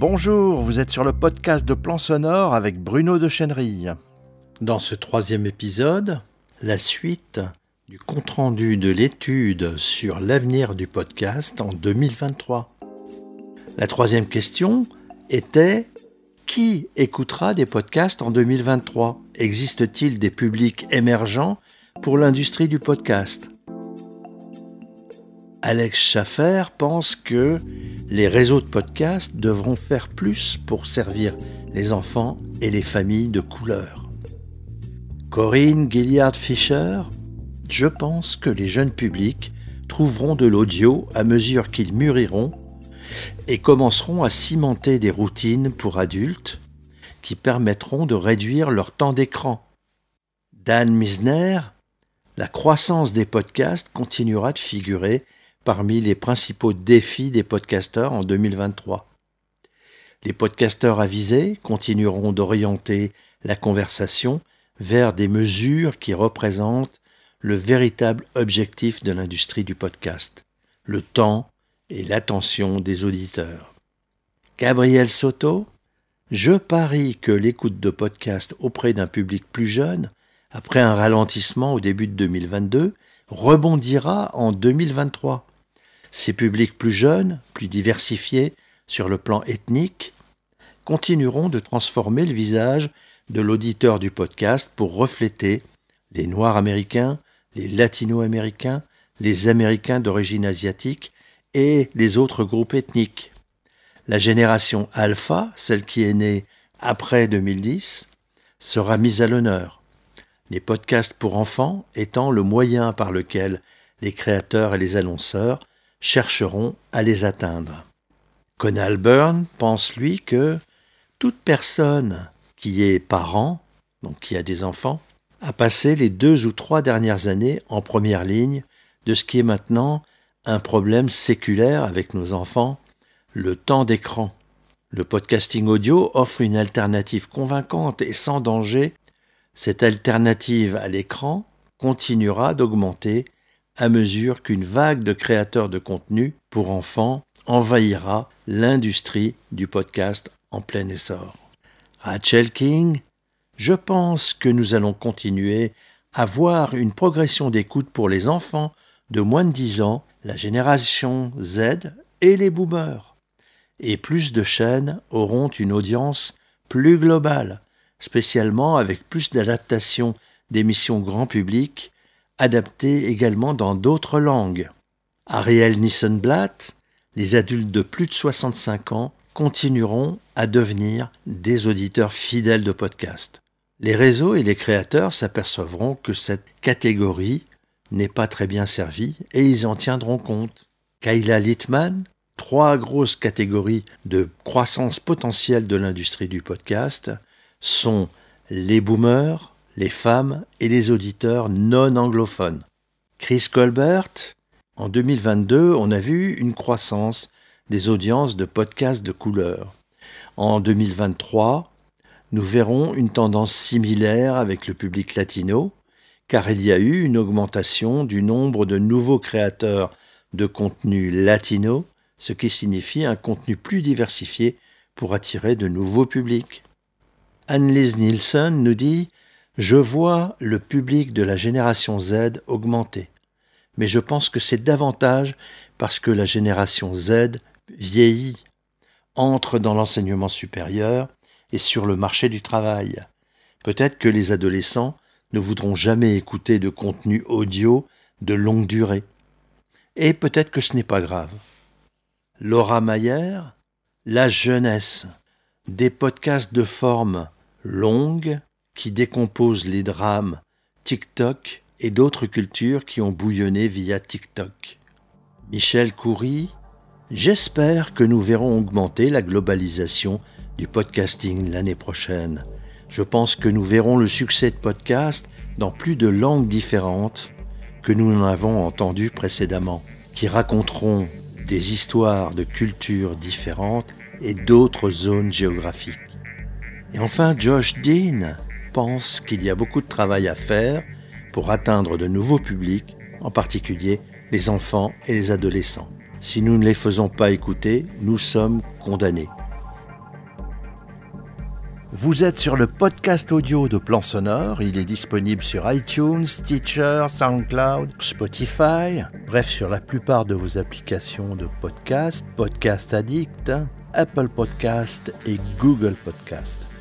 Bonjour, vous êtes sur le podcast de Plan Sonore avec Bruno de Chenerille. Dans ce troisième épisode, la suite du compte-rendu de l'étude sur l'avenir du podcast en 2023. La troisième question était qui écoutera des podcasts en 2023 Existe-t-il des publics émergents pour l'industrie du podcast? Alex Schaffer pense que les réseaux de podcasts devront faire plus pour servir les enfants et les familles de couleur. Corinne Gilliard Fischer, je pense que les jeunes publics trouveront de l'audio à mesure qu'ils mûriront et commenceront à cimenter des routines pour adultes qui permettront de réduire leur temps d'écran. Dan Misner, la croissance des podcasts continuera de figurer parmi les principaux défis des podcasteurs en 2023. Les podcasteurs avisés continueront d'orienter la conversation vers des mesures qui représentent le véritable objectif de l'industrie du podcast, le temps et l'attention des auditeurs. Gabriel Soto, je parie que l'écoute de podcast auprès d'un public plus jeune, après un ralentissement au début de 2022, rebondira en 2023. Ces publics plus jeunes, plus diversifiés sur le plan ethnique, continueront de transformer le visage de l'auditeur du podcast pour refléter les Noirs américains, les Latino-américains, les Américains d'origine asiatique et les autres groupes ethniques. La génération alpha, celle qui est née après 2010, sera mise à l'honneur. Les podcasts pour enfants étant le moyen par lequel les créateurs et les annonceurs chercheront à les atteindre. Conal Byrne pense, lui, que toute personne qui est parent, donc qui a des enfants, a passé les deux ou trois dernières années en première ligne de ce qui est maintenant un problème séculaire avec nos enfants, le temps d'écran. Le podcasting audio offre une alternative convaincante et sans danger. Cette alternative à l'écran continuera d'augmenter à mesure qu'une vague de créateurs de contenu pour enfants envahira l'industrie du podcast en plein essor. Rachel King, je pense que nous allons continuer à voir une progression d'écoute pour les enfants de moins de 10 ans, la génération Z et les boomers. Et plus de chaînes auront une audience plus globale, spécialement avec plus d'adaptations d'émissions grand public adapté également dans d'autres langues. Ariel Nissenblatt, les adultes de plus de 65 ans continueront à devenir des auditeurs fidèles de podcasts. Les réseaux et les créateurs s'apercevront que cette catégorie n'est pas très bien servie et ils en tiendront compte. Kayla Littman, trois grosses catégories de croissance potentielle de l'industrie du podcast sont les boomers, les femmes et les auditeurs non anglophones. Chris Colbert, en 2022, on a vu une croissance des audiences de podcasts de couleur. En 2023, nous verrons une tendance similaire avec le public latino, car il y a eu une augmentation du nombre de nouveaux créateurs de contenu latino, ce qui signifie un contenu plus diversifié pour attirer de nouveaux publics. Annelise Nielsen nous dit je vois le public de la génération Z augmenter, mais je pense que c'est davantage parce que la génération Z vieillit, entre dans l'enseignement supérieur et sur le marché du travail. Peut-être que les adolescents ne voudront jamais écouter de contenu audio de longue durée. Et peut-être que ce n'est pas grave. Laura Mayer, La jeunesse, des podcasts de forme longue, qui décompose les drames TikTok et d'autres cultures qui ont bouillonné via TikTok. Michel Coury, j'espère que nous verrons augmenter la globalisation du podcasting l'année prochaine. Je pense que nous verrons le succès de podcasts dans plus de langues différentes que nous n'en avons entendu précédemment, qui raconteront des histoires de cultures différentes et d'autres zones géographiques. Et enfin, Josh Dean, pense qu'il y a beaucoup de travail à faire pour atteindre de nouveaux publics, en particulier les enfants et les adolescents. Si nous ne les faisons pas écouter, nous sommes condamnés. Vous êtes sur le podcast audio de Plan Sonore. Il est disponible sur iTunes, Stitcher, SoundCloud, Spotify, bref sur la plupart de vos applications de podcast, Podcast Addict, Apple Podcast et Google Podcast.